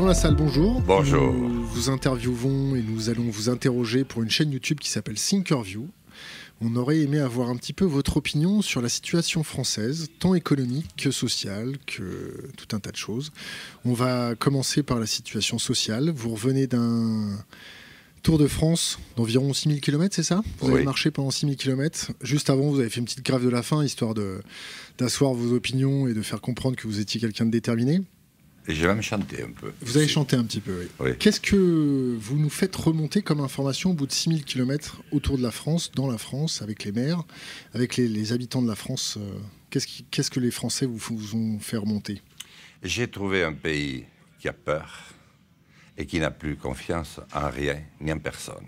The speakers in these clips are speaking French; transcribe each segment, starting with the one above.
Jean Lassalle, bonjour. Bonjour. Nous vous interviewons et nous allons vous interroger pour une chaîne YouTube qui s'appelle Thinkerview. On aurait aimé avoir un petit peu votre opinion sur la situation française, tant économique que sociale, que tout un tas de choses. On va commencer par la situation sociale. Vous revenez d'un Tour de France d'environ 6000 km, c'est ça? Vous avez marché pendant 6000 km. Juste avant, vous avez fait une petite grève de la faim, histoire d'asseoir vos opinions et de faire comprendre que vous étiez quelqu'un de déterminé. Et j'ai même chanté un peu. Vous avez chanté un petit peu, oui. Qu'est-ce que vous nous faites remonter comme information au bout de 6000 km autour de la France, dans la France, avec les maires, avec les, habitants de la France euh, Qu'est-ce que les Français vous, vous ont fait remonter? J'ai trouvé un pays qui a peur et qui n'a plus confiance en rien ni en personne.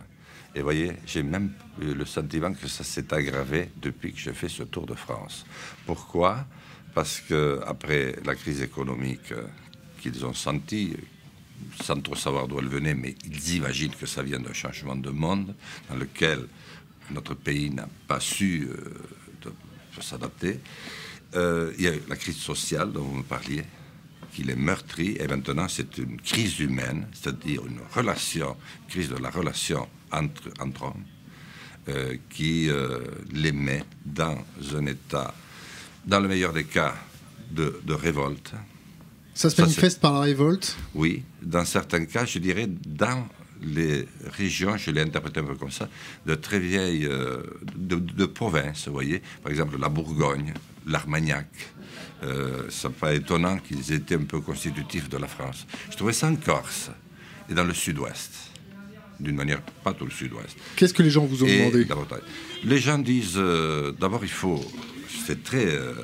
Et vous voyez, j'ai même eu le sentiment que ça s'est aggravé depuis que je fais ce Tour de France. Pourquoi? Parce que après la crise économique qu'ils ont sentie, sans trop savoir d'où elle venait, mais ils imaginent que ça vient d'un changement de monde dans lequel notre pays n'a pas su euh, s'adapter. Euh, il y a la crise sociale dont vous me parliez, qu'il est meurtri, et maintenant c'est une crise humaine, c'est-à-dire une relation, crise de la relation entre, hommes, euh, qui les met dans un état, dans le meilleur des cas, de, révolte. Ça se manifeste par la révolte Oui, dans certains cas, je dirais, dans les régions, je l'ai interprété un peu comme ça, de très vieilles, euh, de, de provinces, vous voyez, par exemple la Bourgogne, l'Armagnac, euh, ça n'est pas étonnant qu'ils étaient un peu constitutifs de la France. Je trouvais ça en Corse et dans le sud-ouest. D'une manière, pas tout le sud-ouest. Qu'est-ce que les gens vous ont demandé Les gens disent, euh, d'abord, il faut, c'est très, euh,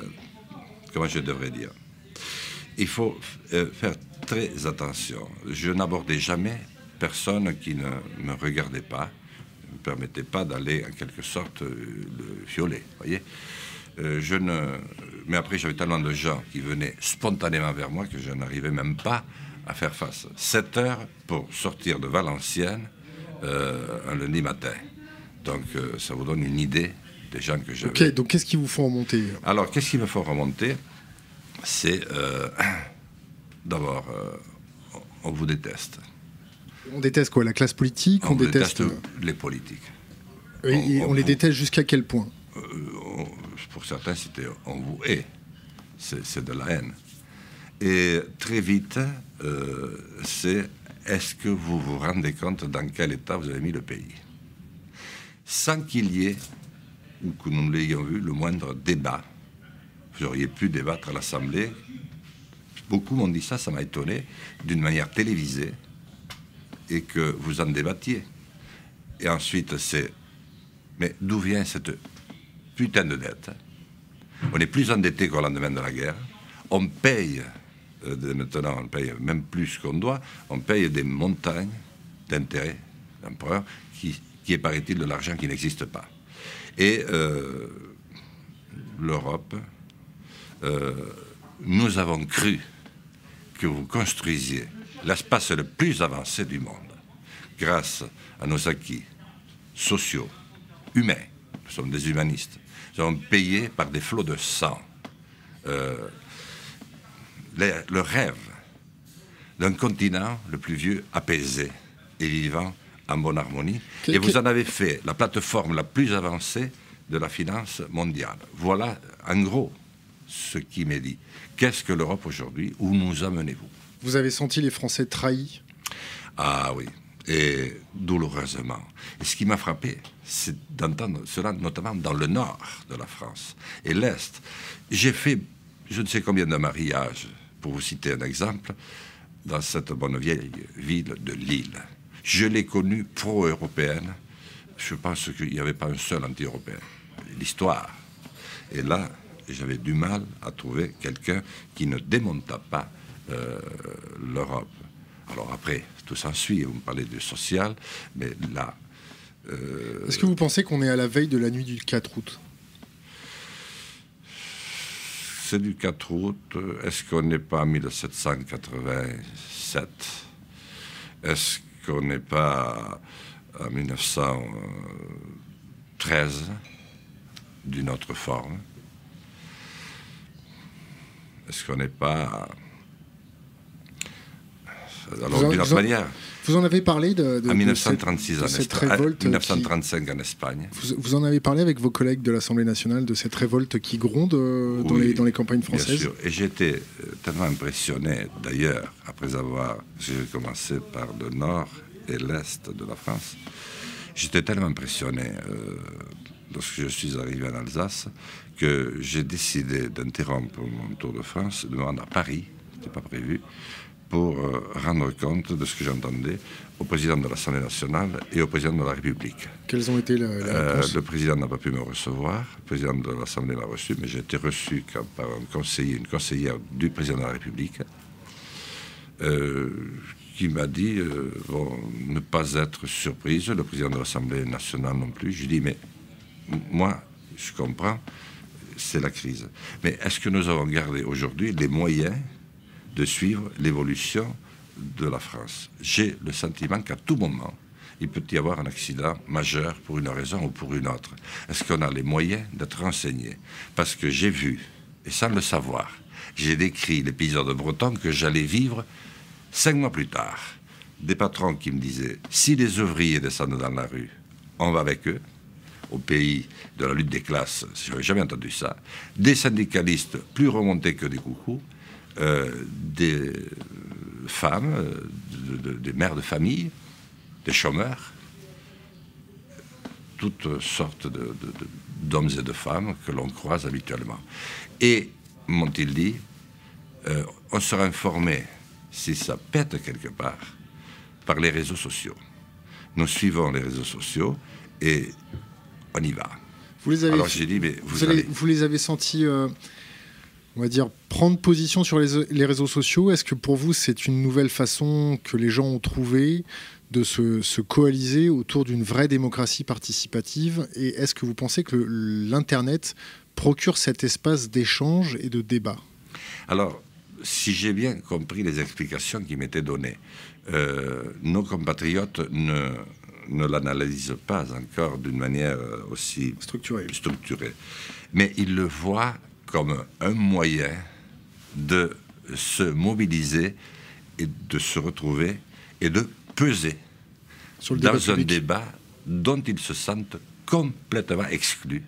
comment je devrais dire, il faut faire très attention. Je n'abordais jamais personne qui ne me regardait pas, ne me permettait pas d'aller en quelque sorte le violer, voyez je ne, mais après, j'avais tellement de gens qui venaient spontanément vers moi que je n'arrivais même pas à faire face. 7 heures pour sortir de Valenciennes euh, un lundi matin. Donc, euh, ça vous donne une idée des gens que j'avais. Ok, donc qu'est-ce qui vous font remonter? Alors, qu'est-ce qui me fait remonter? C'est euh, d'abord, on vous déteste. On déteste quoi La classe politique On, déteste, les politiques. Et on, les déteste jusqu'à quel point? Pour certains, c'était on vous hait. C'est de la haine. Et très vite, euh, c'est est-ce que vous vous rendez compte dans quel état vous avez mis le pays? Sans qu'il y ait, ou que nous l'ayons vu, le moindre débat. Vous auriez pu débattre à l'Assemblée. Beaucoup m'ont dit ça, ça m'a étonné, d'une manière télévisée, et que vous en débattiez. Et ensuite, c'est. Mais d'où vient cette putain de dette. On est plus endetté qu'au lendemain de la guerre. On paye, euh, maintenant, on paye même plus qu'on doit. On paye des montagnes d'intérêts d'emprunt qui, qui est, paraît-il, de l'argent qui n'existe pas. Et euh, l'Europe, euh, nous avons cru que vous construisiez l'espace le plus avancé du monde grâce à nos acquis sociaux, humains. Nous sommes des humanistes sont payés par des flots de sang. Euh, le rêve d'un continent le plus vieux apaisé et vivant en bonne harmonie. et vous en avez fait la plateforme la plus avancée de la finance mondiale. Voilà, en gros, ce qui m'est dit. Qu'est-ce que l'Europe aujourd'hui? Où nous amenez-vous? Vous avez senti les Français trahis? Ah oui et douloureusement. Et ce qui m'a frappé, c'est d'entendre cela notamment dans le nord de la France et l'est. J'ai fait je ne sais combien de mariages, pour vous citer un exemple, dans cette bonne vieille ville de Lille. Je l'ai connue pro-européenne. Je pense qu'il n'y avait pas un seul anti-européen. L'histoire. Et là, j'avais du mal à trouver quelqu'un qui ne démonta pas euh, l'Europe. Alors après, tout s'ensuit, vous me parlez du social, mais là... Euh, Est-ce que vous pensez qu'on est à la veille de la nuit du 4 août? C'est du 4 août. Est-ce qu'on n'est pas en 1787 Est-ce qu'on n'est pas en 1913 d'une autre forme? Est-ce qu'on n'est pas Alors, d'une autre manière. Vous en avez parlé de, en 1936 cette, révolte 1935 en Espagne. Vous, en avez parlé avec vos collègues de l'Assemblée nationale de cette révolte qui gronde euh, dans, les, dans, les, campagnes françaises Bien sûr. Et j'étais euh, tellement impressionné, d'ailleurs, après avoir. J'ai commencé par le nord et l'est de la France. J'étais tellement impressionné euh, lorsque je suis arrivé en Alsace que j'ai décidé d'interrompre mon tour de France, de me rendre à Paris, n'était pas prévu, pour euh, rendre compte de ce que j'entendais au président de l'Assemblée nationale et au président de la République. Quelles ont été les euh, Le président n'a pas pu me recevoir, le président de l'Assemblée l'a reçu, mais j'ai été reçu par un conseiller, une conseillère du président de la République, euh, qui m'a dit ne pas être surprise, le président de l'Assemblée nationale non plus. Je dis mais moi, je comprends, c'est la crise. Mais est-ce que nous avons gardé aujourd'hui les moyens de suivre l'évolution de la France? J'ai le sentiment qu'à tout moment, il peut y avoir un accident majeur pour une raison ou pour une autre. Est-ce qu'on a les moyens d'être renseigné Parce que j'ai vu, et sans le savoir, j'ai décrit l'épisode breton que j'allais vivre cinq mois plus tard. Des patrons qui me disaient, si les ouvriers descendent dans la rue, on va avec eux au pays de la lutte des classes, je n'avais jamais entendu ça, des syndicalistes plus remontés que des coucous, euh, des femmes, euh, des mères de famille, des chômeurs, toutes sortes d'hommes et de femmes que l'on croise habituellement. Et, m'ont-ils dit, euh, on sera informé si ça pète quelque part par les réseaux sociaux. Nous suivons les réseaux sociaux et on y va. Vous les avez, Alors j'ai dit, mais vous, vous, les avez sentis on va dire, prendre position sur les, réseaux sociaux. Est-ce que pour vous, c'est une nouvelle façon que les gens ont trouvé de se, coaliser autour d'une vraie démocratie participative? Et est-ce que vous pensez que l'Internet procure cet espace d'échange et de débat? Alors, si j'ai bien compris les explications qui m'étaient données, euh, nos compatriotes ne, ne l'analysent pas encore d'une manière aussi structurée. structurée. Mais ils le voient comme un moyen de se mobiliser et de se retrouver et de peser dans un débat dont ils se sentent complètement exclus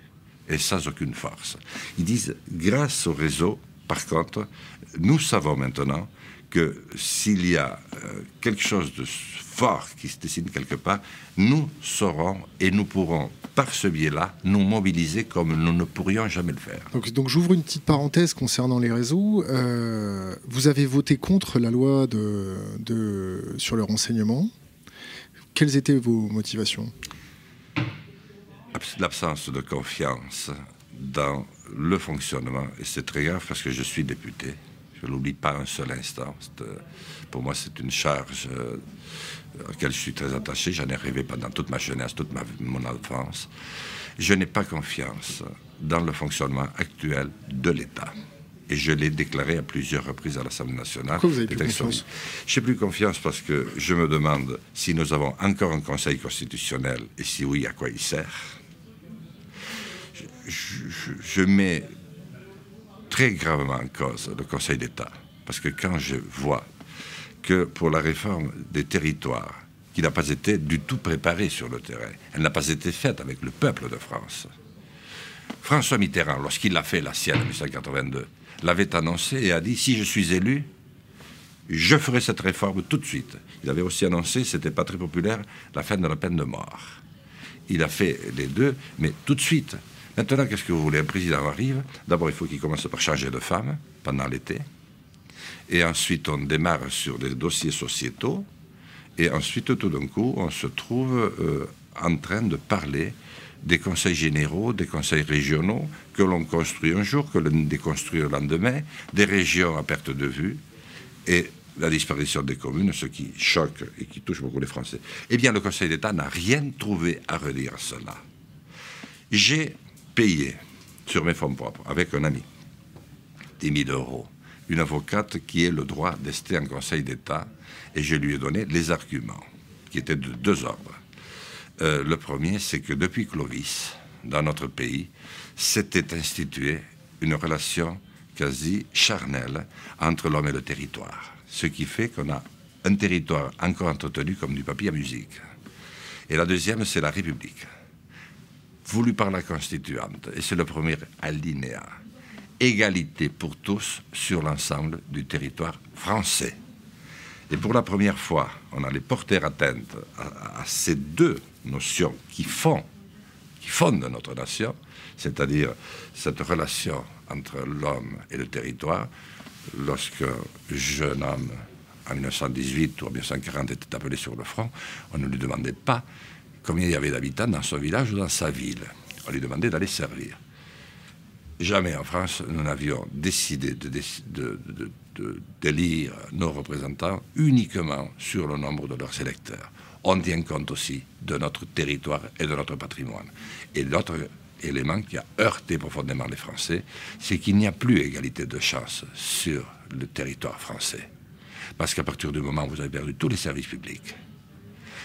et sans aucune force. Ils disent, grâce au réseau, par contre, nous savons maintenant que s'il y a euh, quelque chose de fort qui se dessine quelque part, nous saurons et nous pourrons par ce biais-là, nous mobiliser comme nous ne pourrions jamais le faire. Donc, donc j'ouvre une petite parenthèse concernant les réseaux. Euh, vous avez voté contre la loi de, de, sur le renseignement. Quelles étaient vos motivations? L'absence de confiance dans le fonctionnement, et c'est très grave parce que je suis député. Je ne l'oublie pas un seul instant. Euh, pour moi, c'est une charge euh, auquel je suis très attaché. J'en ai rêvé pendant toute ma jeunesse, toute ma, mon enfance. Je n'ai pas confiance dans le fonctionnement actuel de l'État. Et je l'ai déclaré à plusieurs reprises à l'Assemblée nationale. Pourquoi vous avez plus confiance J'ai plus confiance parce que je me demande si nous avons encore un Conseil constitutionnel et si oui, à quoi il sert. je mets très gravement en cause le Conseil d'État. Parce que quand je vois que pour la réforme des territoires, qui n'a pas été du tout préparée sur le terrain. Elle n'a pas été faite avec le peuple de France. François Mitterrand, lorsqu'il l'a fait, la sienne, en 1982, l'avait annoncé et a dit si je suis élu, je ferai cette réforme tout de suite. Il avait aussi annoncé, c'était pas très populaire, la fin de la peine de mort. Il a fait les deux, mais tout de suite. Maintenant, qu'est-ce que vous voulez? Un président arrive, d'abord il faut qu'il commence par changer de femme pendant l'été. Et ensuite, on démarre sur des dossiers sociétaux. Et ensuite, tout d'un coup, on se trouve euh, en train de parler des conseils généraux, des conseils régionaux, que l'on construit un jour, que l'on déconstruit le lendemain, des régions à perte de vue, et la disparition des communes, ce qui choque et qui touche beaucoup les Français. Eh bien, le Conseil d'État n'a rien trouvé à redire à cela. J'ai payé sur mes fonds propres, avec un ami, 10 000 euros une avocate qui ait le droit d'ester en Conseil d'État, et je lui ai donné les arguments, qui étaient de deux ordres. Euh, le premier, c'est que depuis Clovis, dans notre pays, s'était instituée une relation quasi charnelle entre l'homme et le territoire. Ce qui fait qu'on a un territoire encore entretenu comme du papier à musique. Et la deuxième, c'est la République, voulue par la Constituante. Et c'est le premier alinéa. Égalité pour tous sur l'ensemble du territoire français. Et pour la première fois, on allait porter atteinte à, à ces deux notions qui fondent notre nation, c'est-à-dire cette relation entre l'homme et le territoire, lorsque jeune homme en 1918 ou en 1940 était appelé sur le front, on ne lui demandait pas combien il y avait d'habitants dans son village ou dans sa ville. On lui demandait d'aller servir. Jamais en France, nous n'avions décidé de, d'élire nos représentants uniquement sur le nombre de leurs électeurs. On tient compte aussi de notre territoire et de notre patrimoine. Et l'autre élément qui a heurté profondément les Français, c'est qu'il n'y a plus égalité de chance sur le territoire français. Parce qu'à partir du moment où vous avez perdu tous les services publics,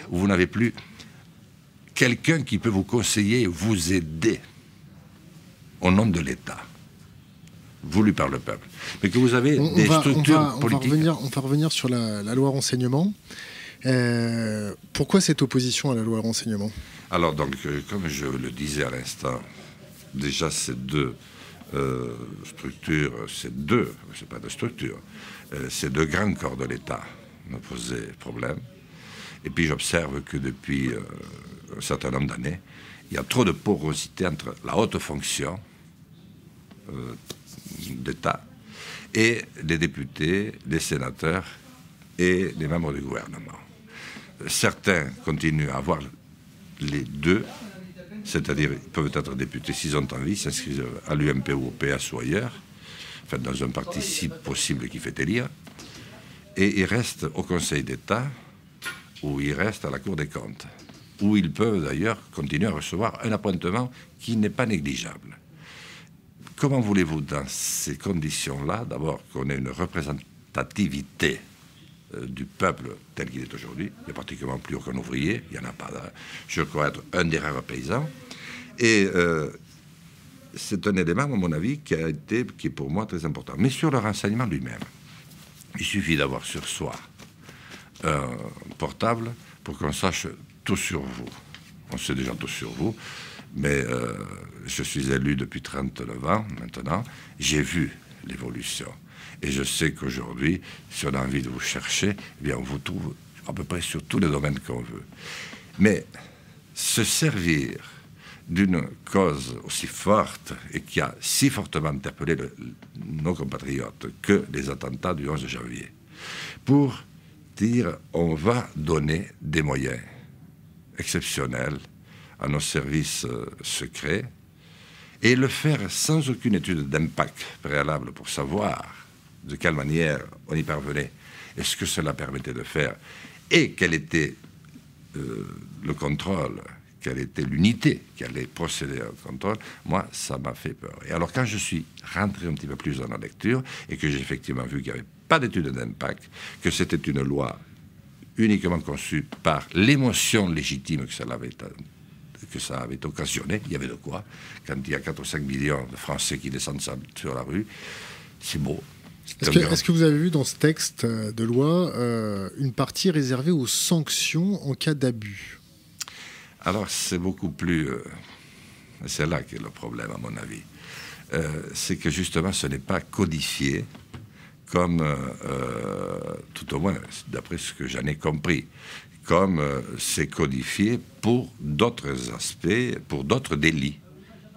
vous n'avez plus quelqu'un qui peut vous conseiller, vous aider au nom de l'État, voulu par le peuple, mais que vous avez des structures politiques. On va, revenir, sur la, loi renseignement. Euh, pourquoi cette opposition à la loi renseignement? Alors, donc, euh, comme je le disais à l'instant, déjà ces deux euh, structures, ces deux, c'est pas de structures, euh, ces deux grands corps de l'État me posaient problème. Et puis j'observe que depuis euh, un certain nombre d'années, il y a trop de porosité entre la haute fonction euh, d'État et les députés, les sénateurs et les membres du gouvernement. Certains continuent à avoir les deux, c'est-à-dire ils peuvent être députés s'ils ont envie, s'inscrire à l'UMP ou au PS ou ailleurs, enfin dans un parti si possible qui fait élire, et ils restent au Conseil d'État ou ils restent à la Cour des comptes, où ils peuvent d'ailleurs continuer à recevoir un appointement qui n'est pas négligeable. Comment voulez-vous, dans ces conditions-là, d'abord qu'on ait une représentativité euh, du peuple tel qu'il est aujourd'hui, il n'y a pratiquement plus aucun ouvrier, il n'y en a pas, je crois être un des rares paysans, et euh, c'est un élément, à mon avis, qui, a été, qui est pour moi très important. Mais sur le renseignement lui-même, il suffit d'avoir sur soi un portable pour qu'on sache tout sur vous. On sait déjà tout sur vous, mais euh, je suis élu depuis 39 ans maintenant. J'ai vu l'évolution. Et je sais qu'aujourd'hui, si on a envie de vous chercher, eh bien on vous trouve à peu près sur tous les domaines qu'on veut. Mais se servir d'une cause aussi forte et qui a si fortement interpellé nos compatriotes que les attentats du 11 janvier, pour on va donner des moyens exceptionnels à nos services euh, secrets et le faire sans aucune étude d'impact préalable pour savoir de quelle manière on y parvenait et ce que cela permettait de faire et quel était euh, le contrôle quelle était l'unité qui allait procéder au contrôle, moi, ça m'a fait peur. Et alors, quand je suis rentré un petit peu plus dans la lecture et que j'ai effectivement vu qu'il n'y avait pas d'étude d'impact, que c'était une loi uniquement conçue par l'émotion légitime que ça avait que ça avait occasionné, il y avait de quoi, quand il y a 4 ou 5 millions de Français qui descendent sur la rue, c'est beau. Est-ce que, vous avez vu dans ce texte de loi euh, une partie réservée aux sanctions en cas d'abus? Alors c'est beaucoup plus... Euh, c'est là qu'est le problème à mon avis. Euh, c'est que justement ce n'est pas codifié comme, euh, tout au moins d'après ce que j'en ai compris, comme c'est codifié pour d'autres aspects, pour d'autres délits.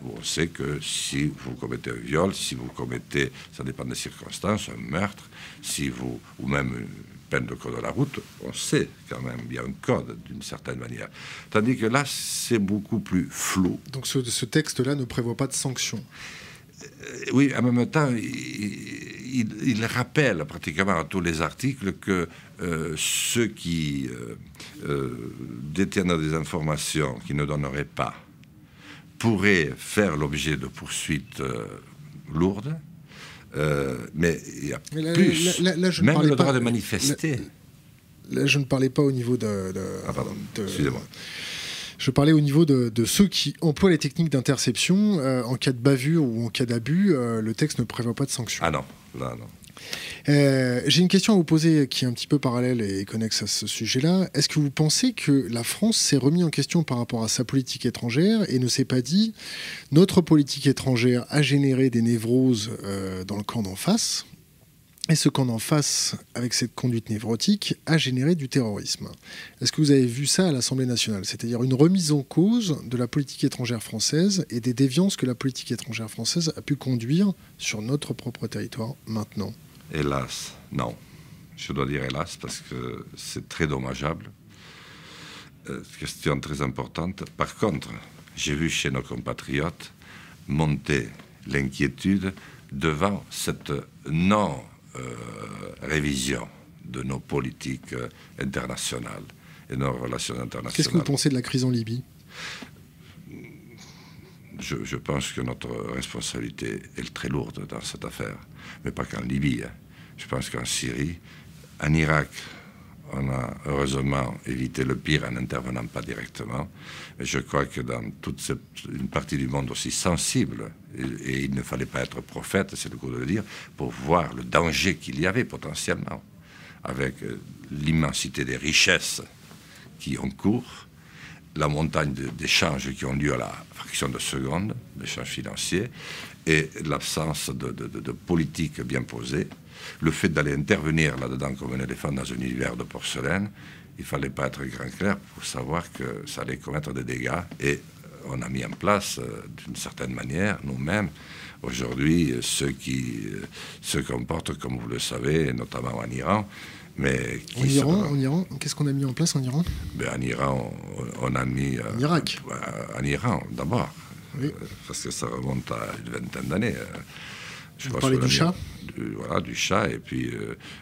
On sait que si vous commettez un viol, si vous commettez, ça dépend des circonstances, un meurtre, si vous, ou même peine de code de la route, on sait quand même, il y a un code d'une certaine manière. Tandis que là, c'est beaucoup plus flou. Donc ce, texte-là ne prévoit pas de sanctions euh, oui, en même temps, il, rappelle pratiquement à tous les articles que euh, ceux qui euh, détiennent des informations qui ne donneraient pas pourraient faire l'objet de poursuites lourdes euh, mais il y a plus. Même le droit de manifester. Là, je ne parlais pas au niveau de. ah, pardon. Excusez-moi. Je parlais au niveau de, ceux qui emploient les techniques d'interception. Euh, en cas de bavure ou en cas d'abus, euh, le texte ne prévoit pas de sanction. Ah non, là, non. Euh, j'ai une question à vous poser qui est un petit peu parallèle et connexe à ce sujet-là. Est-ce que vous pensez que la France s'est remis en question par rapport à sa politique étrangère et ne s'est pas dit notre politique étrangère a généré des névroses euh, dans le camp d'en face et ce camp d'en face, avec cette conduite névrotique, a généré du terrorisme. Est-ce que vous avez vu ça à l'Assemblée nationale? C'est-à-dire une remise en cause de la politique étrangère française et des déviances que la politique étrangère française a pu conduire sur notre propre territoire maintenant Hélas, non. Je dois dire hélas parce que c'est très dommageable. Euh, question très importante. Par contre, j'ai vu chez nos compatriotes monter l'inquiétude devant cette non-révision de nos politiques euh, internationales et nos relations internationales. Qu'est-ce que vous pensez de la crise en Libye? Je, pense que notre responsabilité est très lourde dans cette affaire, mais pas qu'en Libye. Hein. Je pense qu'en Syrie, en Irak, on a heureusement évité le pire en n'intervenant pas directement. Mais je crois que dans toute une partie du monde aussi sensible, et, il ne fallait pas être prophète, c'est le coup de le dire, pour voir le danger qu'il y avait potentiellement, avec euh, l'immensité des richesses qui ont cours, la montagne d'échanges qui ont lieu à la fraction de seconde, d'échanges financiers, et l'absence de, de, politique bien posée, le fait d'aller intervenir là-dedans comme un éléphant dans un univers de porcelaine, il fallait pas être grand clair pour savoir que ça allait commettre des dégâts. Et on a mis en place, euh, d'une certaine manière, nous-mêmes, aujourd'hui, ceux qui euh, se comportent, comme vous le savez, notamment en Iran, mais en Iran, en Iran qu'est-ce qu'on a mis en place en Iran? Ben, En Iran, on, a mis... Euh, en Irak En Iran, d'abord. Euh, parce que ça remonte à une vingtaine d'années. Euh, je Vous parlez du chat Voilà, du chat et puis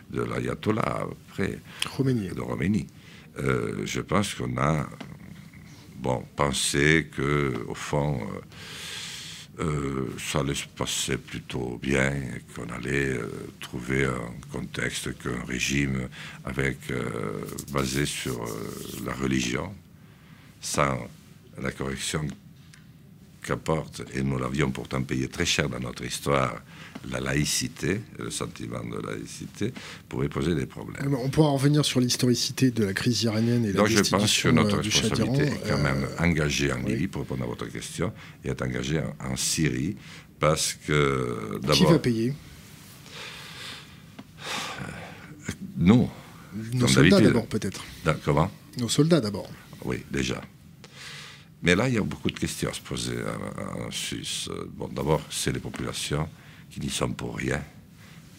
de l'ayatollah après. Roménie. De Roménie. je pense qu'on a bon, pensé que, au fond, euh, ça allait se passer plutôt bien, qu'on allait euh, trouver un contexte qu'un régime avec, euh, basé sur la religion, sans la correction qu'apporte, et nous l'avions pourtant payé très cher dans notre histoire, la laïcité, le sentiment de laïcité, pourrait poser des problèmes. On pourra revenir sur l'historicité de la crise iranienne et la Donc je pense que notre responsabilité est quand même euh, engagée en Libye, pour répondre à votre question, et est engagée en, Syrie, parce que d'abord... Qui va payer? Nous. Nos soldats d'abord peut-être. Comment? Nos soldats d'abord. Oui, déjà. Mais là, il y a beaucoup de questions à se poser en, Suisse. Bon, d'abord, c'est les populations qui n'y sont pour rien,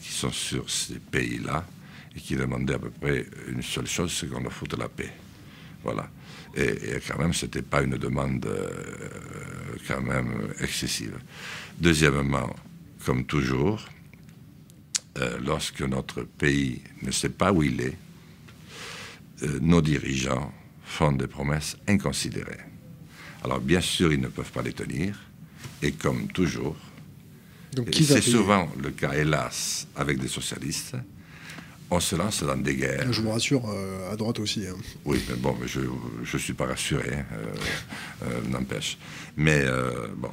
qui sont sur ces pays-là et qui demandaient à peu près une seule chose, c'est qu'on leur foute la paix. Voilà. Et, quand même, ce n'était pas une demande euh, quand même excessive. Deuxièmement, comme toujours, euh, lorsque notre pays ne sait pas où il est, euh, nos dirigeants font des promesses inconsidérées. Alors bien sûr, ils ne peuvent pas les tenir, et comme toujours, c'est souvent le cas, hélas, avec des socialistes. On se lance dans des guerres. Je vous rassure, euh, à droite aussi. Hein. Oui, mais bon, je ne suis pas rassuré, hein, euh, euh, n'empêche. Mais bon,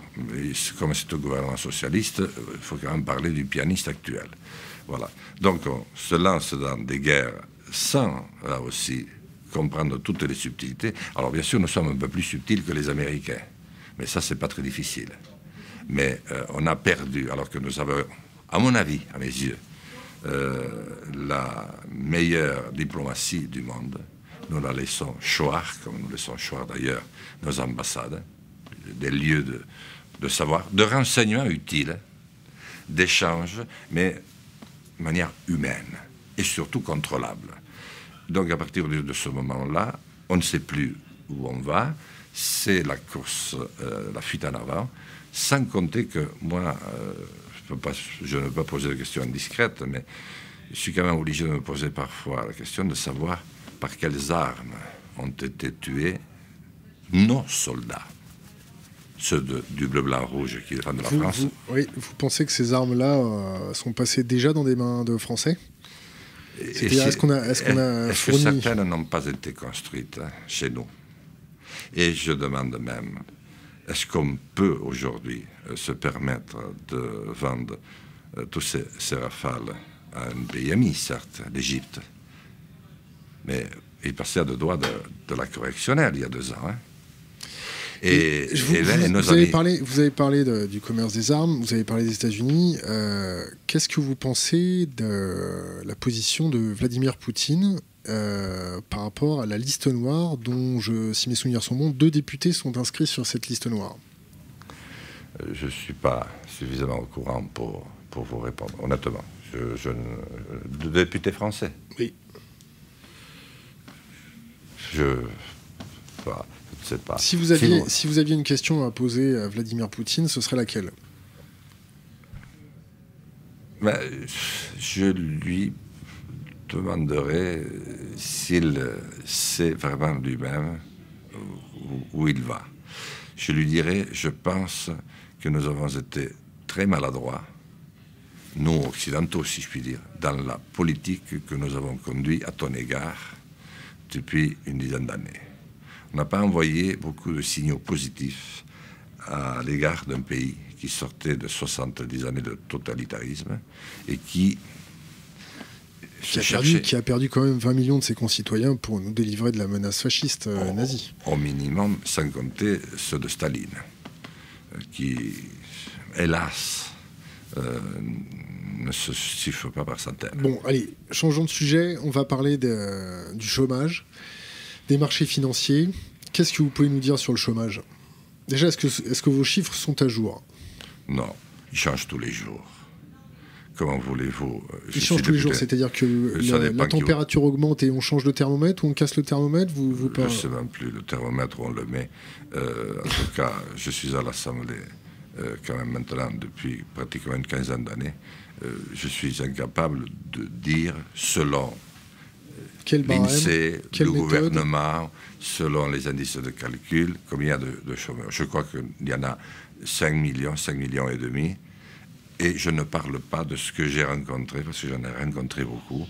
comme c'est un gouvernement socialiste, il faut quand même parler du pianiste actuel. Voilà. Donc on se lance dans des guerres sans, là aussi, comprendre toutes les subtilités. Alors bien sûr, nous sommes un peu plus subtils que les Américains. Mais ça, c'est pas très difficile mais euh, on a perdu, alors que nous avons, à mon avis, à mes yeux, euh, la meilleure diplomatie du monde. Nous la laissons choir, comme nous laissons choir d'ailleurs nos ambassades, des lieux de, savoir, de renseignements utiles, d'échanges, mais de manière humaine et surtout contrôlable. Donc à partir de, ce moment-là, on ne sait plus où on va, c'est la course, euh, la fuite en avant, sans compter que moi, euh, je, peux pas, je, ne peux pas poser de questions indiscrètes, mais je suis quand même obligé de me poser parfois la question de savoir par quelles armes ont été tués nos soldats, ceux du bleu, blanc, rouge qui défendent la France. Vous, oui, vous pensez que ces armes-là euh, sont passées déjà dans des mains de Français? Est-ce qu'on a, est -ce est que certaines n'ont pas été construites hein, chez nous? Et je demande même est-ce qu'on peut aujourd'hui euh, se permettre de vendre euh, tous ces, rafales à un pays ami, certes, l'Égypte? Mais il passait à deux doigts de, la correctionnelle il y a deux ans. Hein. Et, vous, avez parlé, vous avez parlé du commerce des armes, vous avez parlé des États-Unis. Euh, qu'est-ce que vous pensez de la position de Vladimir Poutine euh, par rapport à la liste noire dont, je, si mes souvenirs sont bons, deux députés sont inscrits sur cette liste noire euh, Je ne suis pas suffisamment au courant pour, pour vous répondre, honnêtement. Je, je, de députés français? Oui. Je ne sais pas. Si vous, aviez, si vous aviez une question à poser à Vladimir Poutine, ce serait laquelle? Ben, Je lui demanderai s'il sait vraiment lui-même où, il va. Je lui dirai, je pense que nous avons été très maladroits, nous occidentaux si je puis dire, dans la politique que nous avons conduite à ton égard depuis une dizaine d'années. On n'a pas envoyé beaucoup de signaux positifs à l'égard d'un pays qui sortait de 70 années de totalitarisme et qui qui a, perdu, qui a, perdu, quand même 20 millions de ses concitoyens pour nous délivrer de la menace fasciste euh, nazie. Au minimum, sans compter ceux de Staline, euh, qui, hélas, euh, ne se chiffre pas par centaines. Bon, allez, changeons de sujet. On va parler du chômage, des marchés financiers. Qu'est-ce que vous pouvez nous dire sur le chômage? Déjà, est-ce que, est -ce que vos chiffres sont à jour? Non, ils changent tous les jours comment voulez-vous euh, Il change tous les jours, c'est-à-dire que la, température augmente et on change de thermomètre ou on casse le thermomètre vous, vous Je ne sais même plus le thermomètre où on le met. Euh, en tout cas, je suis à l'Assemblée euh, quand même maintenant depuis pratiquement une quinzaine d'années. je suis incapable de dire selon l'INSEE, le gouvernement, selon les indices de calcul, combien de, de chômeurs. Je crois qu'il y en a 5 millions, 5 millions et demi. Et je ne parle pas de ce que j'ai rencontré, parce que j'en ai rencontré beaucoup,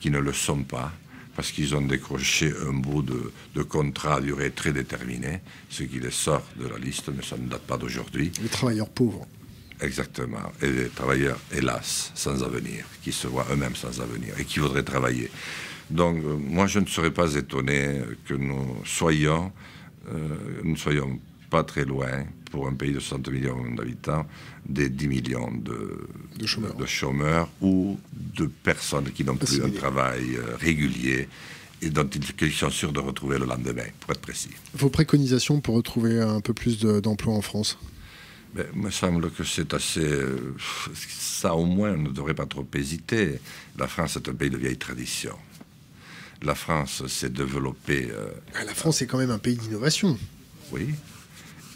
qui ne le sont pas, parce qu'ils ont décroché un bout de, contrat à durée très déterminée, ce qui les sort de la liste, mais ça ne date pas d'aujourd'hui. Les travailleurs pauvres. Exactement. Et les travailleurs, hélas, sans avenir, qui se voient eux-mêmes sans avenir et qui voudraient travailler. Donc, euh, moi, je ne serais pas étonné que nous soyons, euh, nous soyons pas très loin, pour un pays de 60 millions d'habitants, des 10 millions de, de, chômeurs. ou de personnes qui n'ont plus un travail euh, régulier et dont ils sont sûrs de retrouver le lendemain, pour être précis. Vos préconisations pour retrouver un peu plus d'emplois en France? Ben, Il me semble que c'est assez... Euh, ça au moins ne devrait pas trop hésiter. La France est un pays de vieille tradition. La France s'est développée... Euh, ah, la France est quand même un pays d'innovation. Oui,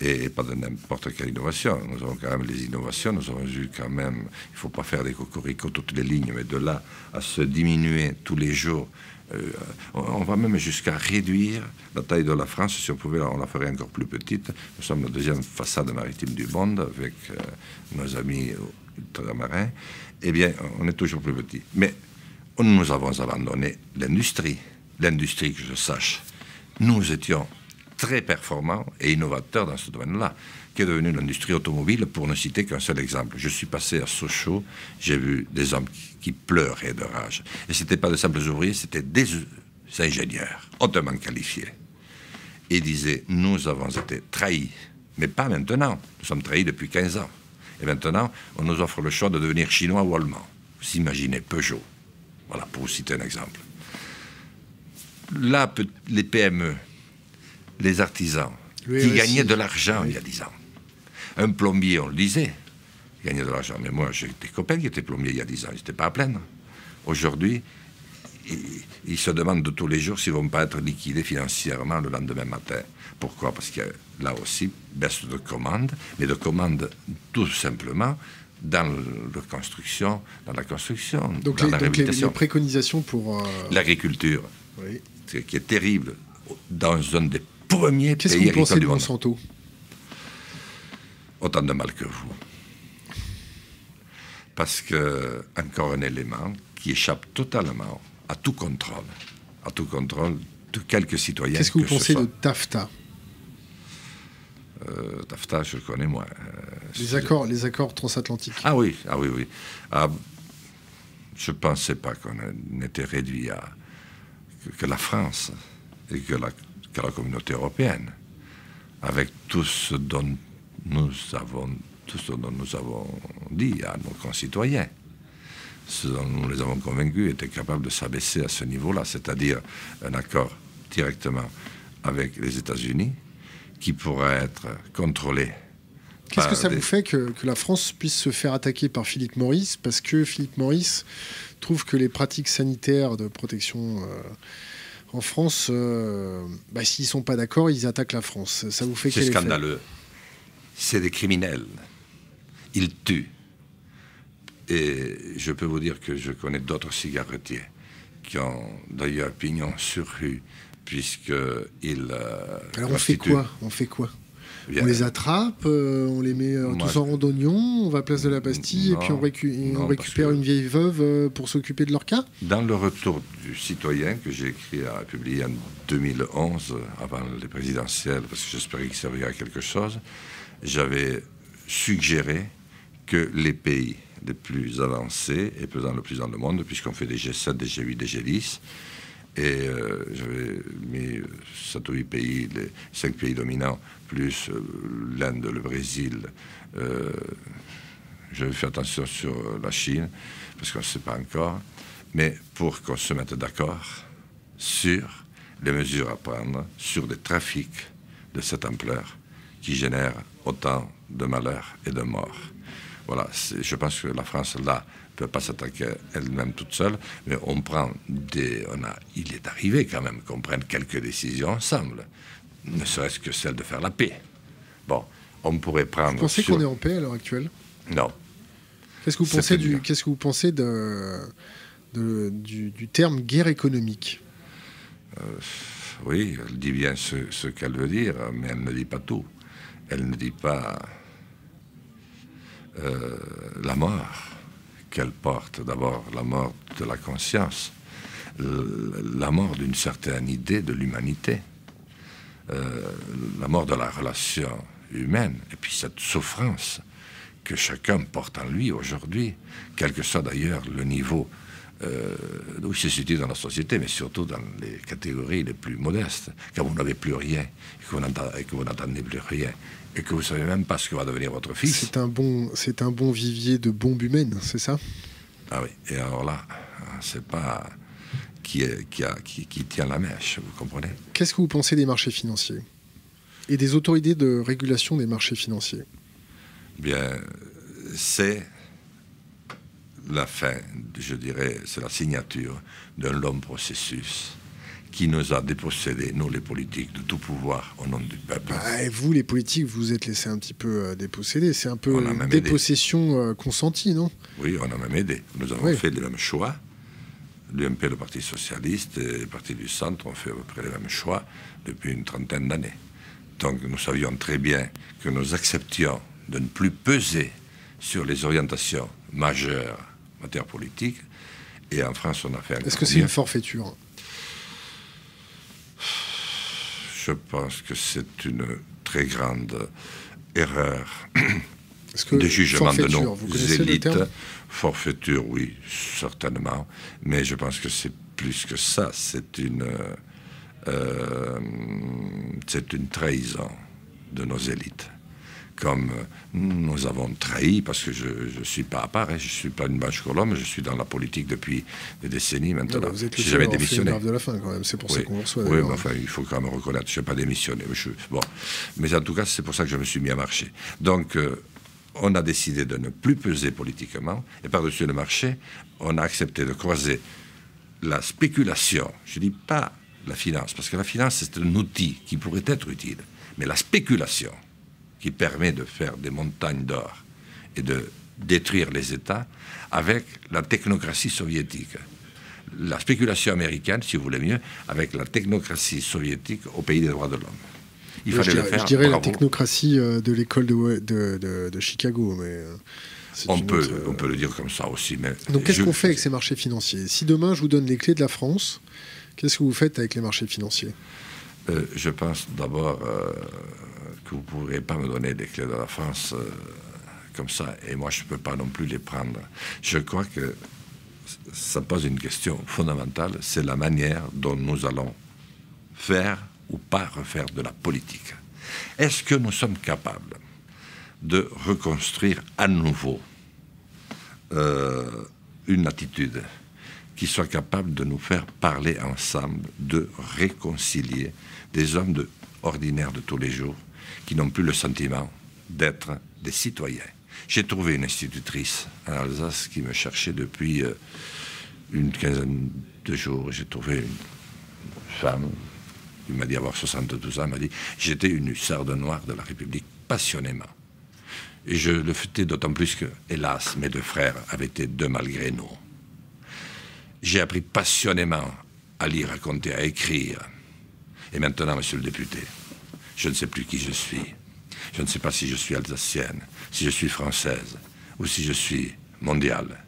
et pas de n'importe quelle innovation. Nous avons quand même les innovations, nous avons vu quand même, il ne faut pas faire des cocoricots toutes les lignes, mais de là à se diminuer tous les jours, euh, on va même jusqu'à réduire la taille de la France. Si on pouvait, on la ferait encore plus petite. Nous sommes la deuxième façade maritime du monde avec euh, nos amis ultramarins. Eh bien, on est toujours plus petit. Mais nous avons abandonné l'industrie. L'industrie, que je sache, nous étions très performant et innovateur dans ce domaine-là, qui est devenu l'industrie automobile, pour ne citer qu'un seul exemple. Je suis passé à Sochaux, j'ai vu des hommes qui, pleuraient de rage. Et ce n'étaient pas de simples ouvriers, c'était des ingénieurs hautement qualifiés. Et disaient, nous avons été trahis, mais pas maintenant. Nous sommes trahis depuis 15 ans. Et maintenant, on nous offre le choix de devenir chinois ou allemand. Vous imaginez Peugeot. Voilà, pour vous citer un exemple. Là, les PME, les artisans qui gagnaient de l'argent il y a dix ans. Un plombier, on le disait, gagnait de l'argent. Mais moi, j'ai des copains qui étaient plombiers il y a dix ans, ils n'étaient pas à plaindre. Aujourd'hui, ils, se demandent de tous les jours s'ils ne vont pas être liquidés financièrement le lendemain matin. Pourquoi? Parce qu'il y a là aussi baisse de commandes, mais de commandes tout simplement dans la construction, dans la construction, donc dans la réhabilitation. Les, préconisations pour euh, l'agriculture, oui. qui est terrible dans un des premier Qu'est-ce que vous pensez de Monsanto Autant de mal que vous. Parce que, encore un élément qui échappe totalement à tout contrôle, à tout contrôle de quelques citoyens. Qu'est-ce que vous pensez de TAFTA? Euh, TAFTA, je le connais moins. les, accords, les accords transatlantiques. Ah oui, ah oui, oui. Ah, je ne pensais pas qu'on était réduit à que, la France et que la, que la, communauté européenne, avec tout ce dont nous avons, tout ce dont nous avons dit à nos concitoyens, ce dont nous les avons convaincus, étaient capables de s'abaisser à ce niveau-là, c'est-à-dire un accord directement avec les États-Unis qui pourrait être contrôlé Qu'est-ce que ça vous fait que, la France puisse se faire attaquer par Philippe Maurice? Parce que Philippe Maurice trouve que les pratiques sanitaires de protection euh, en France, euh, bah, s'ils ne sont pas d'accord, ils attaquent la France. Ça vous fait C'est scandaleux. C'est des criminels. Ils tuent. Et je peux vous dire que je connais d'autres cigarettiers qui ont d'ailleurs pignon sur rue, puisqu'ils. Euh, Alors on fait quoi? On fait quoi? On les attrape, euh, on les met euh, tous en rond d'oignon, on va à Place de la Bastille et puis on, récupère une vieille veuve euh, pour s'occuper de leur cas Dans le retour du citoyen que j'ai écrit à publier en 2011, avant les présidentielles, parce que j'espérais qu'il servirait à quelque chose, j'avais suggéré que les pays les plus avancés et pesant le plus dans le monde, puisqu'on fait des G7, des G8, des G10, et euh, j'avais mis 7 ou 8 pays, les 5 pays dominants, plus euh, l'Inde, le Brésil. Euh, j'avais fait attention sur la Chine, parce qu'on ne sait pas encore. Mais pour qu'on se mette d'accord sur les mesures à prendre sur des trafics de cette ampleur qui génèrent autant de malheurs et de morts. Voilà, je pense que la France, là, ne peut pas s'attaquer elle-même toute seule, mais on prend des. On a, il est arrivé quand même qu'on prenne quelques décisions ensemble, ne serait-ce que celle de faire la paix. Bon, on pourrait prendre. Vous pensez qu'on est en paix à l'heure actuelle? Non. Qu'est-ce que vous pensez du, qu'est-ce que vous pensez de, du, terme guerre économique? Euh, Oui, elle dit bien ce, ce qu'elle veut dire, mais elle ne dit pas tout. Elle ne dit pas euh, la mort qu'elle porte. D'abord, la mort de la conscience, la mort d'une certaine idée de l'humanité, euh, la mort de la relation humaine, et puis cette souffrance que chacun porte en lui aujourd'hui, quel que soit d'ailleurs le niveau euh, où il se situe dans la société, mais surtout dans les catégories les plus modestes, quand vous n'avez plus rien et que vous n'entendez plus rien et que vous ne savez même pas ce que va devenir votre fils. C'est un bon, c'est un bon vivier de bombes humaines, c'est ça? Ah oui. Et alors là, c'est pas qui, est, qui, a, qui, qui tient la mèche, vous comprenez? Qu'est-ce que vous pensez des marchés financiers? Et des autorités de régulation des marchés financiers? Bien, c'est la fin, je dirais, c'est la signature d'un long processus qui nous a dépossédés, nous les politiques, de tout pouvoir au nom du peuple. Bah, et vous, les politiques, vous êtes laissés un petit peu euh, déposséder. C'est un peu une dépossession euh, consentie, non? Oui, on a même aidé. Nous avons fait les mêmes choix. L'UMP, le Parti Socialiste et le Parti du Centre ont fait à peu près les mêmes choix depuis une trentaine d'années. Donc nous savions très bien que nous acceptions de ne plus peser sur les orientations majeures en matière politique. Et en France, on a fait un Est-ce que c'est une forfaiture? Je pense que c'est une très grande erreur de jugement de nos élites. Forfaiture, oui, certainement. Mais je pense que c'est plus que ça. C'est une, euh, c'est une trahison de nos élites comme nous avons trahi, parce que je ne suis pas à part, hein, je ne suis pas une bâche colombe, je suis dans la politique depuis des décennies maintenant. vous êtes jamais démissionné. de la fin quand même, c'est pour ça qu'on reçoit. Oui, mais enfin, il faut quand même reconnaître, je n'ai pas démissionné. Mais, bon. mais en tout cas, c'est pour ça que je me suis mis à marcher. Donc, euh, on a décidé de ne plus peser politiquement, et par-dessus le marché, on a accepté de croiser la spéculation, je ne dis pas la finance, parce que la finance, c'est un outil qui pourrait être utile, mais la spéculation, qui permet de faire des montagnes d'or et de détruire les États avec la technocratie soviétique. La spéculation américaine, si vous voulez mieux, avec la technocratie soviétique au pays des droits de l'homme. Il fallait je le faire. Je dirais la technocratie euh, de l'école de, de, de, Chicago, mais. Euh, on peut, euh, on peut le dire comme ça aussi. Mais Donc qu'est-ce qu'on fait avec ces marchés financiers? Si demain je vous donne les clés de la France, qu'est-ce que vous faites avec les marchés financiers? Je pense d'abord vous ne pourrez pas me donner des clés de la France euh, comme ça, et moi je ne peux pas non plus les prendre. Je crois que ça pose une question fondamentale, c'est la manière dont nous allons faire ou pas refaire de la politique. Est-ce que nous sommes capables de reconstruire à nouveau euh, une attitude qui soit capable de nous faire parler ensemble, de réconcilier des hommes ordinaires de tous les jours qui n'ont plus le sentiment d'être des citoyens. J'ai trouvé une institutrice en Alsace qui me cherchait depuis euh, une quinzaine de jours. J'ai trouvé une femme qui m'a dit avoir 72 ans, m'a dit j'étais une hussarde noire de la République passionnément. Et je le faisais d'autant plus que, hélas, mes deux frères avaient été deux malgré nous. J'ai appris passionnément à lire, à compter, à écrire. Et maintenant, monsieur le député, je ne sais plus qui je suis. Je ne sais pas si je suis alsacienne, si je suis française, ou si je suis mondiale,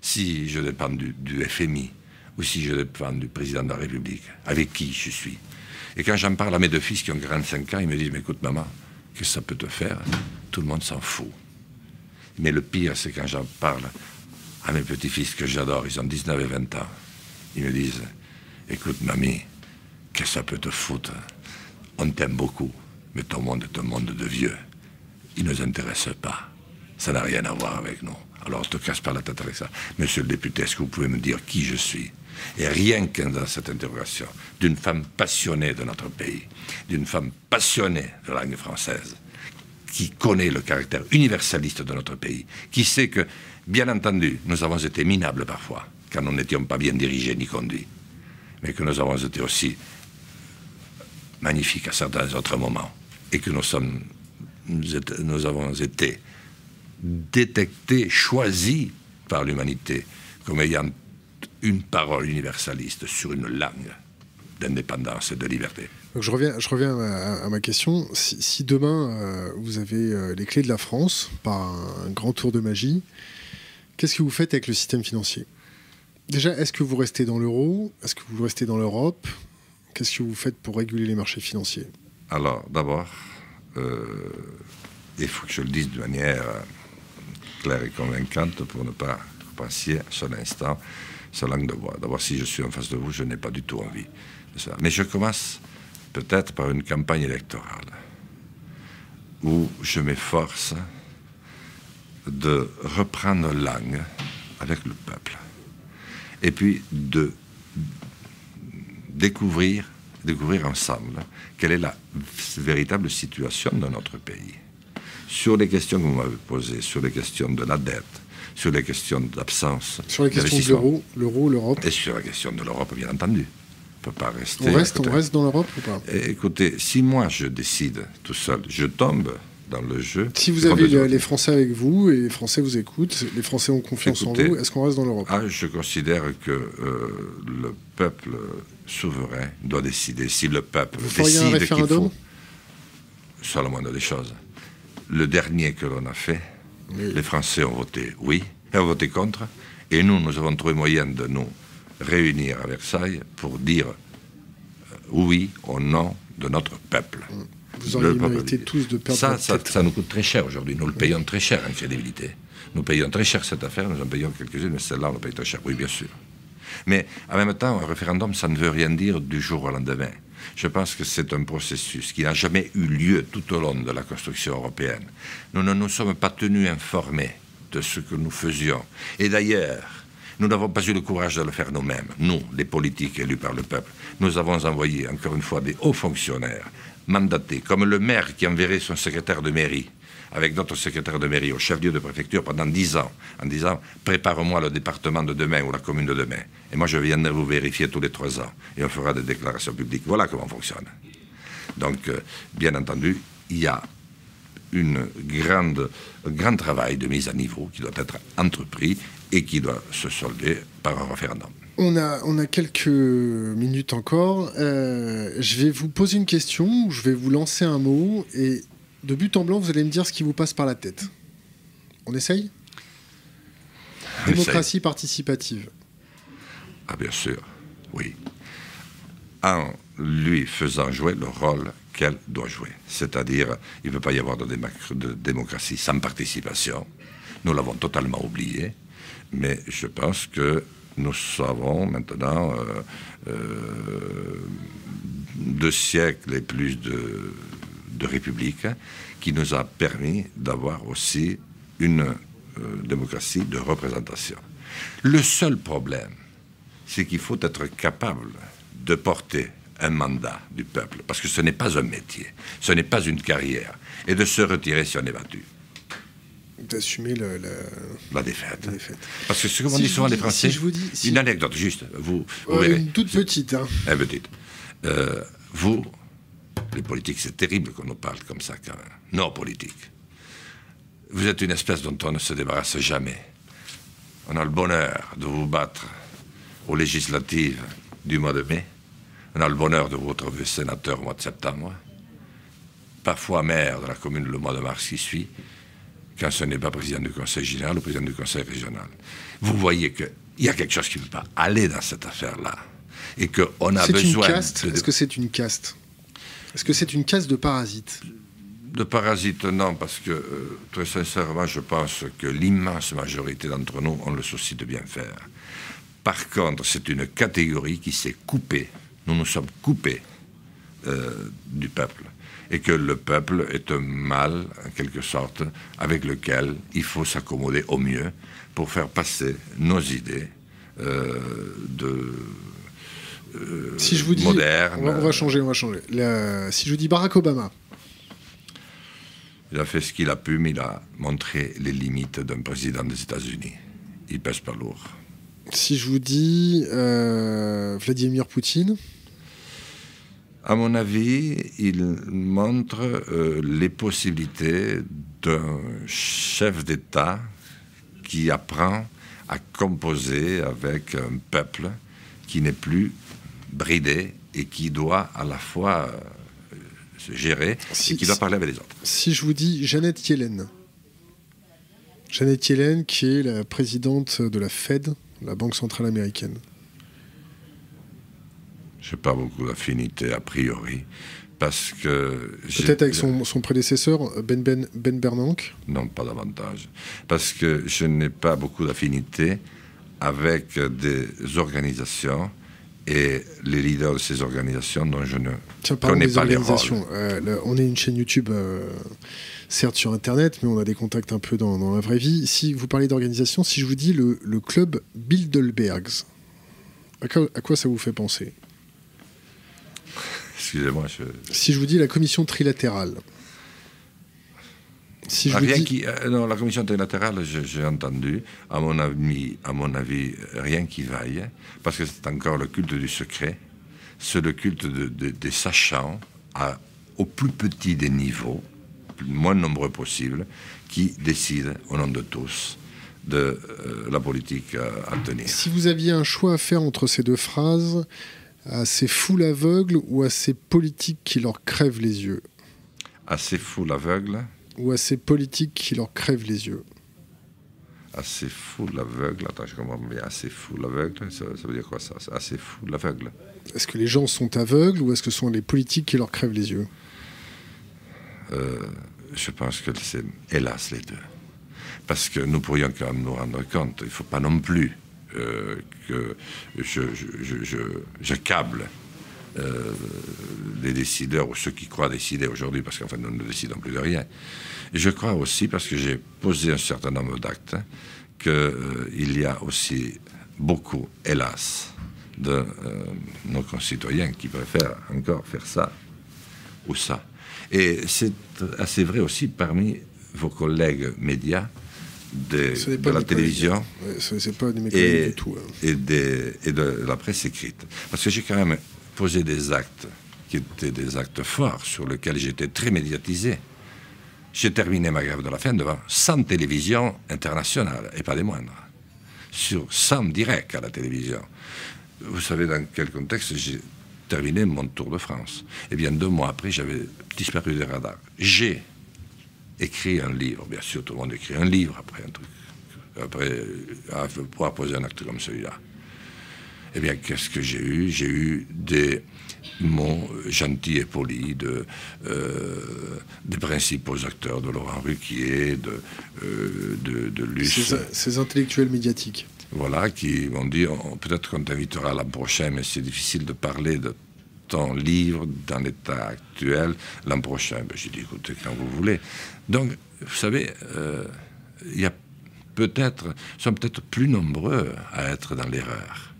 si je dépends du, du FMI, ou si je dépends du président de la République, avec qui je suis. Et quand j'en parle à mes deux fils qui ont 45 ans, ils me disent, mais écoute maman, qu'est-ce que ça peut te faire Tout le monde s'en fout. Mais le pire, c'est quand j'en parle à mes petits-fils que j'adore, ils ont 19 et 20 ans. Ils me disent, écoute mamie, qu'est-ce que ça peut te foutre? On t'aime beaucoup, mais ton monde est un monde de vieux. Il ne nous intéresse pas. Ça n'a rien à voir avec nous. Alors, ne te casse pas la tête avec ça. Monsieur le député, est-ce que vous pouvez me dire qui je suis? Et rien que dans cette interrogation, d'une femme passionnée de notre pays, d'une femme passionnée de la langue française, qui connaît le caractère universaliste de notre pays, qui sait que, bien entendu, nous avons été minables parfois, quand nous n'étions pas bien dirigés ni conduits, mais que nous avons été aussi magnifiques à certains autres moments, et que nous, sommes, nous avons été détecté, choisi par l'humanité comme ayant une parole universaliste sur une langue d'indépendance et de liberté. Je reviens, je reviens à, ma question. Si, demain euh, vous avez euh, les clés de la France par un, grand tour de magie, qu'est-ce que vous faites avec le système financier? Déjà, est-ce que vous restez dans l'euro? Est-ce que vous restez dans l'Europe? Qu'est-ce que vous faites pour réguler les marchés financiers? Alors, d'abord, euh, il faut que je le dise de manière claire et convaincante pour ne pas passer sur l'instant sa langue de bois. D'abord, si je suis en face de vous, je n'ai pas du tout envie de ça. Mais je commence peut-être par une campagne électorale où je m'efforce de reprendre langue avec le peuple et puis de découvrir, découvrir ensemble quelle est la véritable situation de notre pays sur les questions que vous m'avez posées, sur les questions de la dette, sur les questions d'absence. Sur les questions de l'euro, l'euro, l'Europe. Et sur la question de l'Europe, bien entendu. On peut pas rester. On reste, on reste dans l'Europe ou pas? Écoutez, si moi je décide tout seul, je tombe dans le jeu. Si vous avez les Français avec vous et les Français vous écoutent, les Français ont confiance en vous, est-ce qu'on reste dans l'Europe? Ah, Je considère que euh, le peuple souverain doit décider. Si le peuple vous décide un référendum? faut, soit la moindre des choses. Le dernier que l'on a fait, les Français ont voté oui, et ont voté contre, et nous, nous avons trouvé moyen de nous réunir à Versailles pour dire euh, oui au nom de notre peuple. Vous auriez mérité tous de perdre ça, ça, ça, nous coûte très cher aujourd'hui. Nous le payons très cher en crédibilité. Nous payons très cher cette affaire, nous en payons quelques-unes, mais celle-là, on le paye très cher. Oui, bien sûr. Mais en même temps, un référendum, ça ne veut rien dire du jour au lendemain. Je pense que c'est un processus qui n'a jamais eu lieu tout au long de la construction européenne. Nous ne nous sommes pas tenus informés de ce que nous faisions. Et d'ailleurs, nous n'avons pas eu le courage de le faire nous-mêmes, nous, les politiques élus par le peuple. Nous avons envoyé, encore une fois, des hauts fonctionnaires mandatés, comme le maire qui enverrait son secrétaire de mairie avec notre secrétaire de mairie au chef-lieu de préfecture pendant dix ans, en disant prépare-moi le département de demain ou la commune de demain. Et moi, je viendrai vous vérifier tous les trois ans et on fera des déclarations publiques. Voilà comment on fonctionne. Donc, euh, bien entendu, il y a un grand travail de mise à niveau qui doit être entrepris et qui doit se solder par un référendum. On a, on a quelques minutes encore. Euh, je vais vous poser une question, je vais vous lancer un mot et de but en blanc, vous allez me dire ce qui vous passe par la tête. On essaye? Démocratie participative. Ah bien sûr, oui. En lui faisant jouer le rôle qu'elle doit jouer. C'est-à-dire, il ne peut pas y avoir de, démocratie sans participation. Nous l'avons totalement oublié. Mais je pense que nous savons maintenant euh, euh, deux siècles et plus de, de république qui nous a permis d'avoir aussi une euh, démocratie de représentation. Le seul problème, c'est qu'il faut être capable de porter un mandat du peuple, parce que ce n'est pas un métier, ce n'est pas une carrière, et de se retirer si on est battu d'assumer la, la, défaite. Parce que ce que dit souvent les Français, je vous dis, une anecdote juste, vous, Une toute petite. Hein. Eh, petite. Euh, vous, les politiques, c'est terrible qu'on nous parle comme ça quand même. Non, politique. Vous êtes une espèce dont on ne se débarrasse jamais. On a le bonheur de vous battre aux législatives du mois de mai. On a le bonheur de vous retrouver sénateur au mois de septembre. Parfois maire de la commune le mois de mars qui suit quand ce n'est pas président du conseil général ou président du conseil régional. Vous voyez qu'il y a quelque chose qui ne peut pas aller dans cette affaire-là. Et qu'on a besoin. Est-ce que c'est une caste? Est-ce que c'est une caste de parasites? De parasites, non, parce que euh, très sincèrement, je pense que l'immense majorité d'entre nous ont le souci de bien faire. Par contre, c'est une catégorie qui s'est coupée. Nous nous sommes coupés euh, du peuple et que le peuple est un mal, en quelque sorte, avec lequel il faut s'accommoder au mieux pour faire passer nos idées euh, de euh, si je vous dis, moderne. On va, changer, on va changer. si je vous dis Barack Obama. Il a fait ce qu'il a pu, mais il a montré les limites d'un président des États-Unis. Il pèse pas lourd. Si je vous dis euh, Vladimir Poutine. À mon avis, il montre euh, les possibilités d'un chef d'État qui apprend à composer avec un peuple qui n'est plus bridé et qui doit à la fois euh, se gérer et qui doit parler avec les autres. Si je vous dis Jeannette Yellen, Jeannette Yellen qui est la présidente de la Fed, la Banque centrale américaine. Je n'ai pas beaucoup d'affinité a priori. Parce que. Peut-être avec son, prédécesseur, Ben, ben, ben Bernanke Non, pas davantage. Parce que je n'ai pas beaucoup d'affinité avec des organisations et les leaders de ces organisations dont je ne connais pas les rôles. Euh, on est une chaîne YouTube, euh, certes sur Internet, mais on a des contacts un peu dans, la vraie vie. Si vous parlez d'organisation, si je vous dis le, club Bilderbergs, à quoi ça vous fait penser? Excusez-moi. Si je vous dis la commission trilatérale. Si je ah, rien qui, euh, non, la commission trilatérale, j'ai entendu, à mon, avis, à mon avis, rien qui vaille, parce que c'est encore le culte du secret, c'est le culte des sachants à, au plus petit des niveaux, le moins nombreux possible, qui décident au nom de tous de euh, la politique à tenir. Si vous aviez un choix à faire entre ces deux phrases, à ces foules aveugles ou à ces politiques qui leur crèvent les yeux À ces foules aveugles Ou à ces politiques qui leur crèvent les yeux À ces foules aveugles Attends, je comprends bien. À ces foules aveugles, ça, veut dire quoi ça? À ces foules aveugles Est-ce que les gens sont aveugles ou est-ce que ce sont les politiques qui leur crèvent les yeux? Euh, Je pense que c'est hélas les deux. Parce que nous pourrions quand même nous rendre compte, il ne faut pas non plus euh, que j'accable euh, les décideurs ou ceux qui croient décider aujourd'hui, parce qu'en fait nous ne décidons plus de rien. Je crois aussi, parce que j'ai posé un certain nombre d'actes, qu'il euh, y a aussi beaucoup, hélas, de nos concitoyens qui préfèrent encore faire ça ou ça. Et c'est assez vrai aussi parmi vos collègues médias de, la télévision et, hein. et, de la presse écrite. Parce que j'ai quand même posé des actes qui étaient des actes forts sur lesquels j'étais très médiatisé. J'ai terminé ma grève de la faim devant 100 télévisions internationales, et pas des moindres, sur 100 directs à la télévision. Vous savez dans quel contexte j'ai terminé mon tour de France Eh bien, deux mois après, j'avais disparu des radars. J'ai écrit un livre. Bien sûr, tout le monde écrit un livre après un truc. Après, à pouvoir poser un acte comme celui-là. Eh bien, qu'est-ce que j'ai eu? J'ai eu des mots gentils et polis de, euh, des principaux acteurs, de Laurent Ruquier, de, euh, de, de Luce. Ces, intellectuels médiatiques. Voilà, qui m'ont dit peut-être qu'on t'invitera l'an prochain, mais c'est difficile de parler de livre dans l'état actuel l'an prochain. Ben, J'ai dit écoutez, quand vous voulez. Donc, vous savez, euh, il y a peut-être, sont peut-être plus nombreux à être dans l'erreur.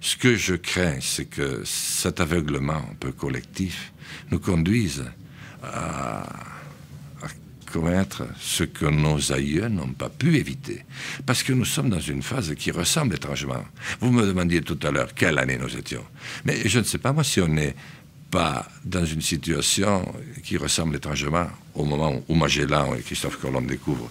Ce que je crains, c'est que cet aveuglement un peu collectif nous conduise à, commettre ce que nos aïeux n'ont pas pu éviter. Parce que nous sommes dans une phase qui ressemble étrangement. Vous me demandiez tout à l'heure quelle année nous étions. Mais je ne sais pas, moi, si on n'est pas dans une situation qui ressemble étrangement au moment où Magellan et Christophe Colomb découvrent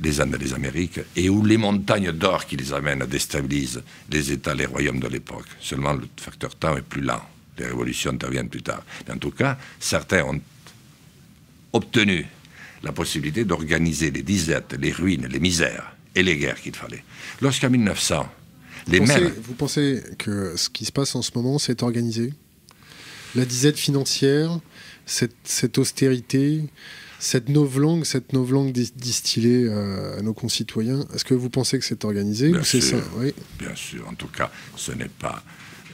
les Andes des Amériques et où les montagnes d'or qui les amènent déstabilisent les États, les royaumes de l'époque. Seulement, le facteur temps est plus lent. Les révolutions interviennent plus tard. Mais en tout cas, certains ont obtenu la possibilité d'organiser les disettes, les ruines, les misères et les guerres qu'il fallait. Lorsqu'en 1900, les vous mêmes... Pensez, vous pensez que ce qui se passe en ce moment, c'est organisé? La disette financière, cette, cette austérité, cette novlangue, cette novlangue distillée euh, à nos concitoyens, est-ce que vous pensez que c'est organisé bien ou c'est ça? Oui. Bien sûr. En tout cas, ce n'est pas.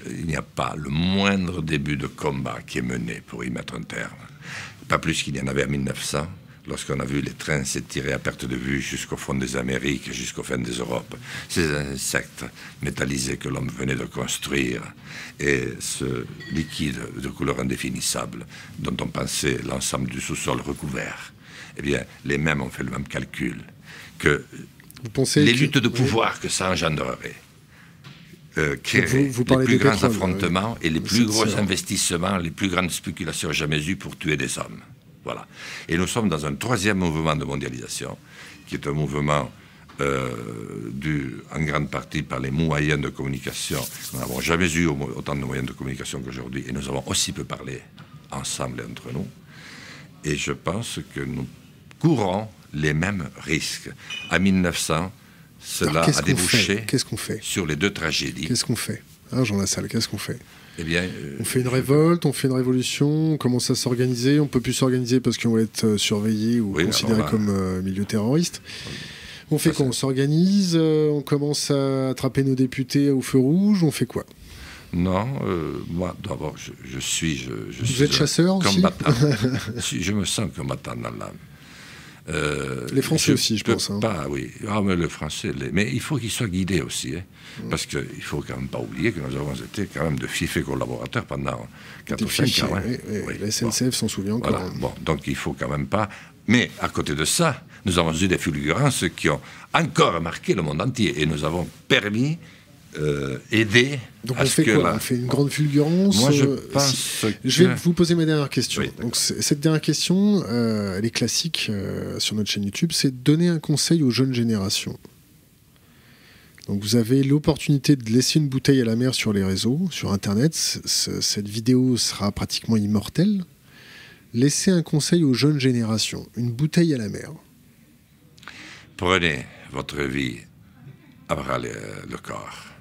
Il n'y a pas le moindre début de combat qui est mené pour y mettre un terme. Pas plus qu'il y en avait en 1900 lorsqu'on a vu les trains s'étirer à perte de vue jusqu'au fond des Amériques, jusqu'au fond des Europes. Ces insectes métallisés que l'homme venait de construire et ce liquide de couleur indéfinissable dont on pensait l'ensemble du sous-sol recouvert, eh bien, les mêmes ont fait le même calcul que les luttes de pouvoir que ça engendrerait. Euh, créer les plus grands affrontements et les plus gros investissements, les plus grandes spéculations jamais eues pour tuer des hommes. Voilà. Et nous sommes dans un troisième mouvement de mondialisation, qui est un mouvement euh, dû en grande partie par les moyens de communication. Nous n'avons jamais eu autant de moyens de communication qu'aujourd'hui, et nous avons aussi peu parlé ensemble et entre nous. Et je pense que nous courons les mêmes risques. À 1900, cela a débouché sur les deux tragédies. Qu'est-ce qu'on fait? Hein, Jean Lassalle, qu'est-ce qu'on fait? Eh bien, euh, on fait une révolte, on fait une révolution, on commence à s'organiser, on peut plus s'organiser parce qu'on va être euh, surveillé ou considéré comme euh, milieu terroriste. On fait quoi? On s'organise, on commence à attraper nos députés au feu rouge, on fait quoi? Non, moi d'abord je, suis. Je, Vous suis êtes chasseur aussi? Je me sens combattant dans l'âme. Euh, les Français aussi, je pense. Hein. Pas, oui. Ah, mais le Français, mais il faut qu'ils soient guidés aussi. Hein. Mm. Parce qu'il ne faut quand même pas oublier que nous avons été quand même de fiefs collaborateurs pendant 4 ou 5 ans. Hein. La SNCF s'en souvient encore. Bon, donc il faut quand même pas. Mais à côté de ça, nous avons eu des fulgurances qui ont encore marqué le monde entier et nous avons permis euh, aider. Donc on fait quoi On fait une grande fulgurance Moi, je euh, pense Je vais vous poser ma dernière question. Donc cette dernière question, euh, elle est classique sur notre chaîne YouTube, c'est donner un conseil aux jeunes générations. Donc vous avez l'opportunité de laisser une bouteille à la mer sur les réseaux, sur Internet. cette vidéo sera pratiquement immortelle. Laissez un conseil aux jeunes générations, une bouteille à la mer. Prenez votre vie à bras le corps.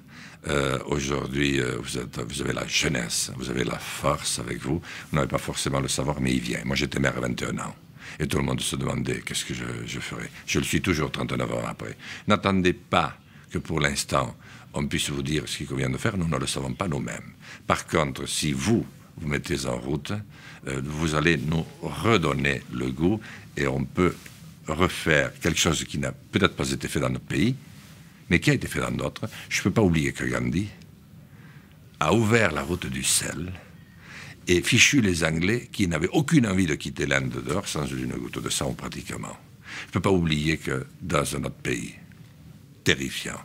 Euh, aujourd'hui, euh, vous, avez la jeunesse, vous avez la force avec vous. Vous n'avez pas forcément le savoir, mais il vient. Moi, j'étais maire à 21 ans. Et tout le monde se demandait qu'est-ce que je, je ferais? Je le suis toujours 39 ans après. N'attendez pas que pour l'instant, on puisse vous dire ce qu'il convient de faire. Nous ne le savons pas nous-mêmes. Par contre, si vous vous mettez en route, euh, vous allez nous redonner le goût et on peut refaire quelque chose qui n'a peut-être pas été fait dans notre pays, mais qui a été fait dans d'autres. Je ne peux pas oublier que Gandhi a ouvert la route du sel et fichu les Anglais qui n'avaient aucune envie de quitter l'Inde dehors sans une goutte de sang pratiquement. Je ne peux pas oublier que dans un autre pays, terrifiant,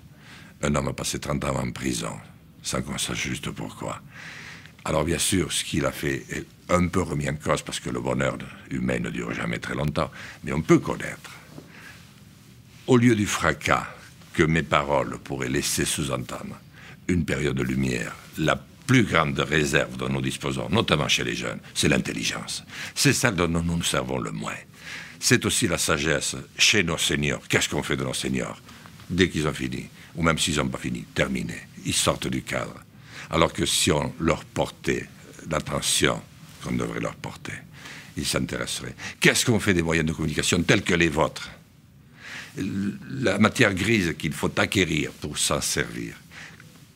un homme a passé 30 ans en prison sans qu'on sache juste pourquoi. Alors bien sûr, ce qu'il a fait est un peu remis en cause parce que le bonheur humain ne dure jamais très longtemps, mais on peut connaître, au lieu du fracas que mes paroles pourraient laisser sous-entendre une période de lumière, la plus grande réserve dont nous disposons, notamment chez les jeunes, c'est l'intelligence. C'est celle dont nous nous servons le moins. C'est aussi la sagesse chez nos seniors. Qu'est-ce qu'on fait de nos seniors Dès qu'ils ont fini, ou même s'ils n'ont pas fini, terminé, ils sortent du cadre. Alors que si on leur portait l'attention qu'on devrait leur porter, ils s'intéresseraient. Qu'est-ce qu'on fait des moyens de communication tels que les vôtres La matière grise qu'il faut acquérir pour s'en servir.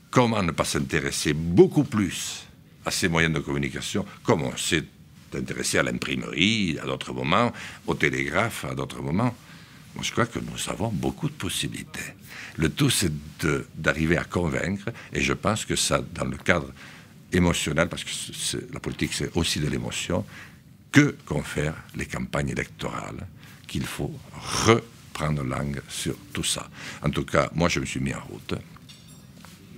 Comment ne pas s'intéresser beaucoup plus à ces moyens de communication, comme on s'est intéressé à l'imprimerie à d'autres moments, au télégraphe à d'autres moments? Moi, je crois que nous avons beaucoup de possibilités. Le tout, c'est d'arriver à convaincre, et je pense que ça, dans le cadre émotionnel, parce que la politique, c'est aussi de l'émotion, que confèrent les campagnes électorales, qu'il faut reprendre langue sur tout ça. En tout cas, moi, je me suis mis en route.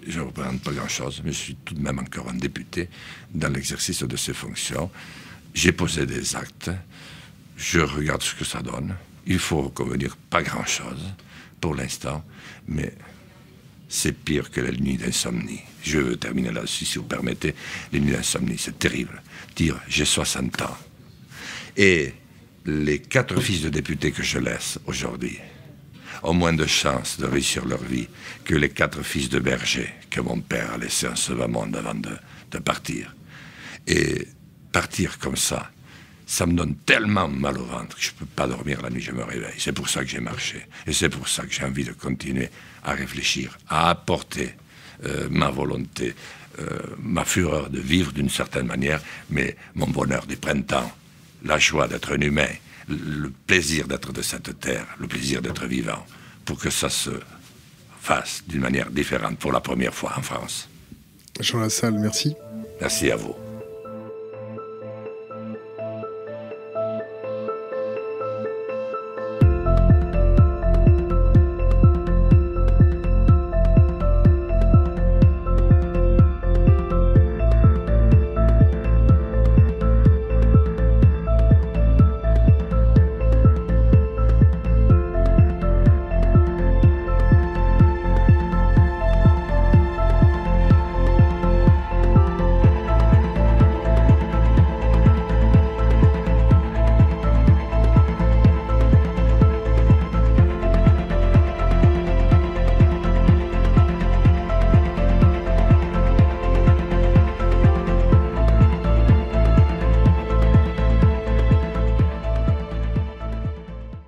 Je ne représente pas grand-chose, mais je suis tout de même encore un député dans l'exercice de ces fonctions. J'ai posé des actes, je regarde ce que ça donne. Il faut convenir pas grand-chose pour l'instant, mais c'est pire que la nuit d'insomnie. Je veux terminer là-dessus, si vous permettez. Les nuits d'insomnie, c'est terrible. Dire j'ai 60 ans. Et les quatre fils de députés que je laisse aujourd'hui ont moins de chances de réussir leur vie que les quatre fils de berger que mon père a laissés en ce monde avant de, de partir. Et partir comme ça, ça me donne tellement mal au ventre que je ne peux pas dormir la nuit, je me réveille. C'est pour ça que j'ai marché. Et c'est pour ça que j'ai envie de continuer à réfléchir, à apporter euh, ma volonté, euh, ma fureur de vivre d'une certaine manière, mais mon bonheur du printemps, la joie d'être un humain, le plaisir d'être de cette terre, le plaisir d'être vivant, pour que ça se fasse d'une manière différente pour la première fois en France. Jean Lassalle, merci. Merci à vous.